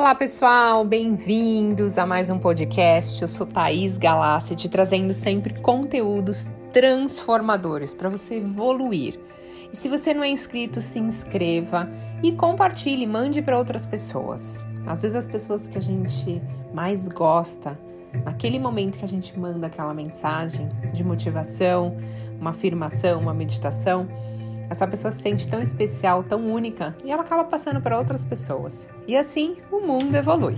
Olá pessoal, bem-vindos a mais um podcast. Eu sou Thaís Galassi, te trazendo sempre conteúdos transformadores para você evoluir. E se você não é inscrito, se inscreva e compartilhe, mande para outras pessoas. Às vezes as pessoas que a gente mais gosta, naquele momento que a gente manda aquela mensagem de motivação, uma afirmação, uma meditação, essa pessoa se sente tão especial, tão única e ela acaba passando para outras pessoas. E assim o mundo evolui.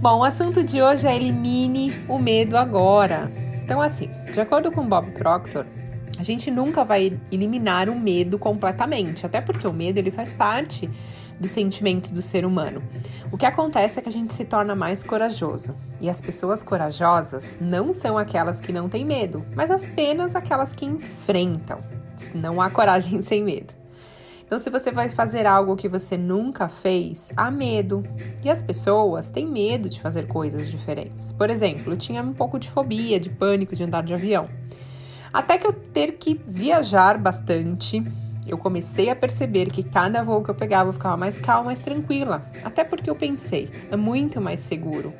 Bom, o assunto de hoje é elimine o medo agora. Então, assim, de acordo com Bob Proctor, a gente nunca vai eliminar o medo completamente, até porque o medo ele faz parte dos sentimentos do ser humano. O que acontece é que a gente se torna mais corajoso. E as pessoas corajosas não são aquelas que não têm medo, mas apenas aquelas que enfrentam. Não há coragem sem medo. Então, se você vai fazer algo que você nunca fez, há medo. E as pessoas têm medo de fazer coisas diferentes. Por exemplo, eu tinha um pouco de fobia, de pânico de andar de avião. Até que eu ter que viajar bastante, eu comecei a perceber que cada voo que eu pegava eu ficava mais calma, mais tranquila. Até porque eu pensei, é muito mais seguro.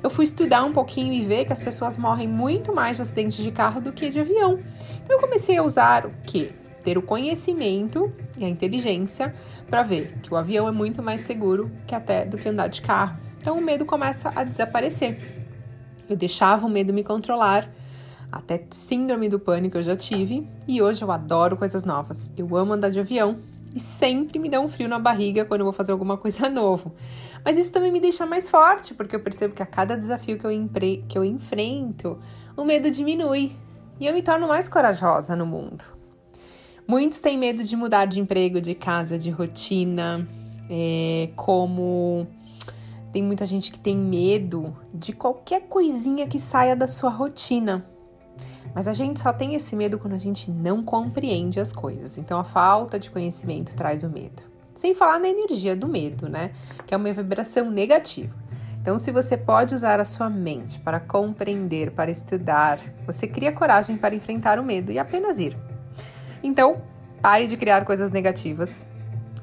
Eu fui estudar um pouquinho e ver que as pessoas morrem muito mais de acidentes de carro do que de avião. Então eu comecei a usar o quê? Ter o conhecimento e a inteligência para ver que o avião é muito mais seguro que até do que andar de carro. Então o medo começa a desaparecer. Eu deixava o medo me controlar, até síndrome do pânico eu já tive, e hoje eu adoro coisas novas. Eu amo andar de avião e sempre me dá um frio na barriga quando eu vou fazer alguma coisa novo. Mas isso também me deixa mais forte, porque eu percebo que a cada desafio que eu, que eu enfrento, o medo diminui e eu me torno mais corajosa no mundo. Muitos têm medo de mudar de emprego, de casa, de rotina, é, como tem muita gente que tem medo de qualquer coisinha que saia da sua rotina. Mas a gente só tem esse medo quando a gente não compreende as coisas. Então a falta de conhecimento traz o medo. Sem falar na energia do medo, né? Que é uma vibração negativa. Então, se você pode usar a sua mente para compreender, para estudar, você cria coragem para enfrentar o medo e apenas ir. Então, pare de criar coisas negativas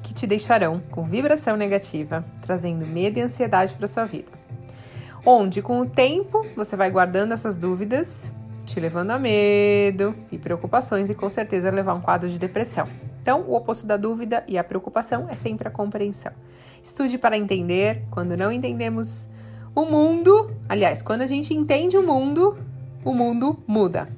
que te deixarão com vibração negativa, trazendo medo e ansiedade para sua vida. Onde, com o tempo, você vai guardando essas dúvidas, te levando a medo e preocupações e com certeza levar um quadro de depressão. Então, o oposto da dúvida e a preocupação é sempre a compreensão. Estude para entender. Quando não entendemos o mundo, aliás, quando a gente entende o mundo, o mundo muda.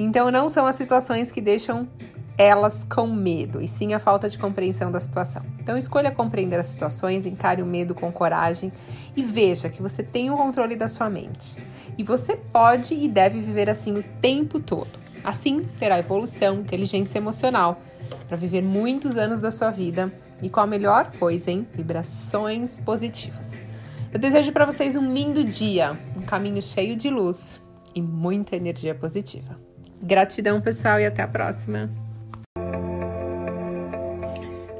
Então, não são as situações que deixam elas com medo, e sim a falta de compreensão da situação. Então, escolha compreender as situações, encare o medo com coragem e veja que você tem o controle da sua mente. E você pode e deve viver assim o tempo todo. Assim, terá evolução, inteligência emocional para viver muitos anos da sua vida e com a melhor coisa, hein? Vibrações positivas. Eu desejo para vocês um lindo dia, um caminho cheio de luz e muita energia positiva. Gratidão, pessoal, e até a próxima.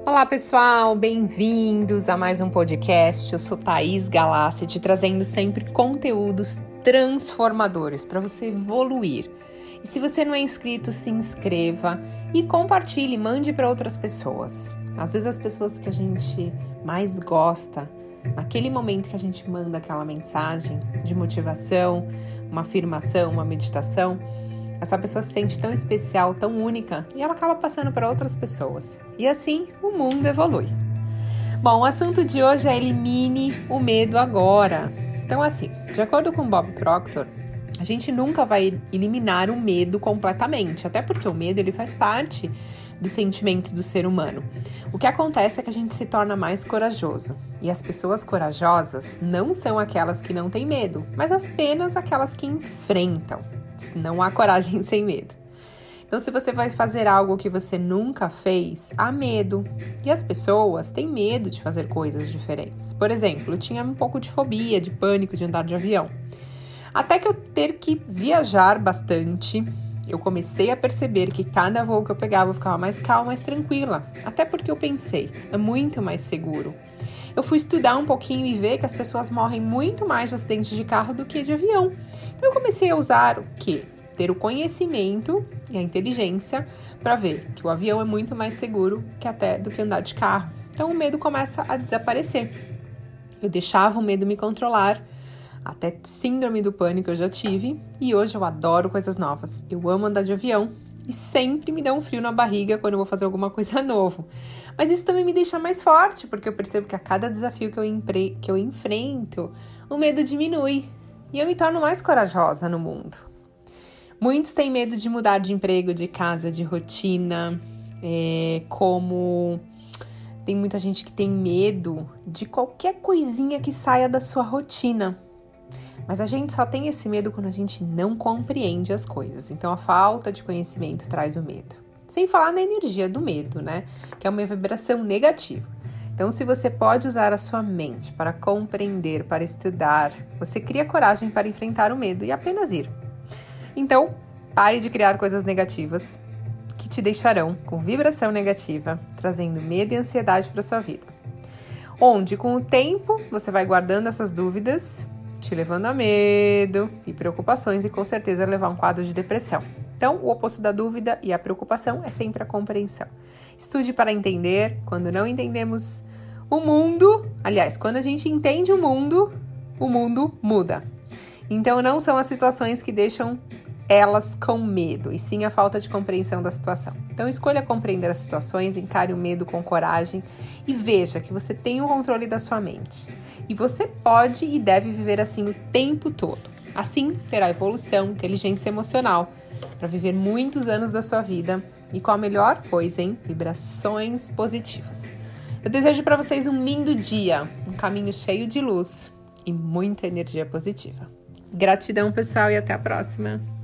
Olá, pessoal, bem-vindos a mais um podcast. Eu sou Thaís Galassi, te trazendo sempre conteúdos transformadores para você evoluir e se você não é inscrito, se inscreva e compartilhe, mande para outras pessoas. Às vezes as pessoas que a gente mais gosta, naquele momento que a gente manda aquela mensagem de motivação, uma afirmação, uma meditação, essa pessoa se sente tão especial, tão única e ela acaba passando para outras pessoas. E assim o mundo evolui. Bom, o assunto de hoje é elimine o medo agora. Então, assim, de acordo com Bob Proctor, a gente nunca vai eliminar o medo completamente, até porque o medo ele faz parte dos sentimentos do ser humano. O que acontece é que a gente se torna mais corajoso. E as pessoas corajosas não são aquelas que não têm medo, mas apenas aquelas que enfrentam. Não há coragem sem medo. Então, se você vai fazer algo que você nunca fez, há medo. E as pessoas têm medo de fazer coisas diferentes. Por exemplo, eu tinha um pouco de fobia, de pânico de andar de avião. Até que eu ter que viajar bastante, eu comecei a perceber que cada voo que eu pegava eu ficava mais calma, mais tranquila. Até porque eu pensei, é muito mais seguro. Eu fui estudar um pouquinho e ver que as pessoas morrem muito mais de acidentes de carro do que de avião. Então eu comecei a usar o quê? Ter o conhecimento e a inteligência para ver que o avião é muito mais seguro que até do que andar de carro. Então o medo começa a desaparecer. Eu deixava o medo me controlar, até síndrome do pânico eu já tive, e hoje eu adoro coisas novas. Eu amo andar de avião e sempre me dá um frio na barriga quando eu vou fazer alguma coisa novo. Mas isso também me deixa mais forte, porque eu percebo que a cada desafio que eu, empre... que eu enfrento, o medo diminui e eu me torno mais corajosa no mundo. Muitos têm medo de mudar de emprego, de casa, de rotina, é, como tem muita gente que tem medo de qualquer coisinha que saia da sua rotina. Mas a gente só tem esse medo quando a gente não compreende as coisas. Então a falta de conhecimento traz o medo. Sem falar na energia do medo, né? Que é uma vibração negativa. Então, se você pode usar a sua mente para compreender, para estudar, você cria coragem para enfrentar o medo e apenas ir. Então, pare de criar coisas negativas que te deixarão com vibração negativa, trazendo medo e ansiedade para sua vida. Onde, com o tempo, você vai guardando essas dúvidas, te levando a medo e preocupações e com certeza levar a um quadro de depressão. Então, o oposto da dúvida e a preocupação é sempre a compreensão. Estude para entender. Quando não entendemos o mundo, aliás, quando a gente entende o mundo, o mundo muda. Então, não são as situações que deixam elas com medo, e sim a falta de compreensão da situação. Então, escolha compreender as situações, encare o medo com coragem e veja que você tem o controle da sua mente. E você pode e deve viver assim o tempo todo. Assim, terá evolução, inteligência emocional para viver muitos anos da sua vida e com a melhor coisa, hein? Vibrações positivas. Eu desejo para vocês um lindo dia, um caminho cheio de luz e muita energia positiva. Gratidão, pessoal, e até a próxima!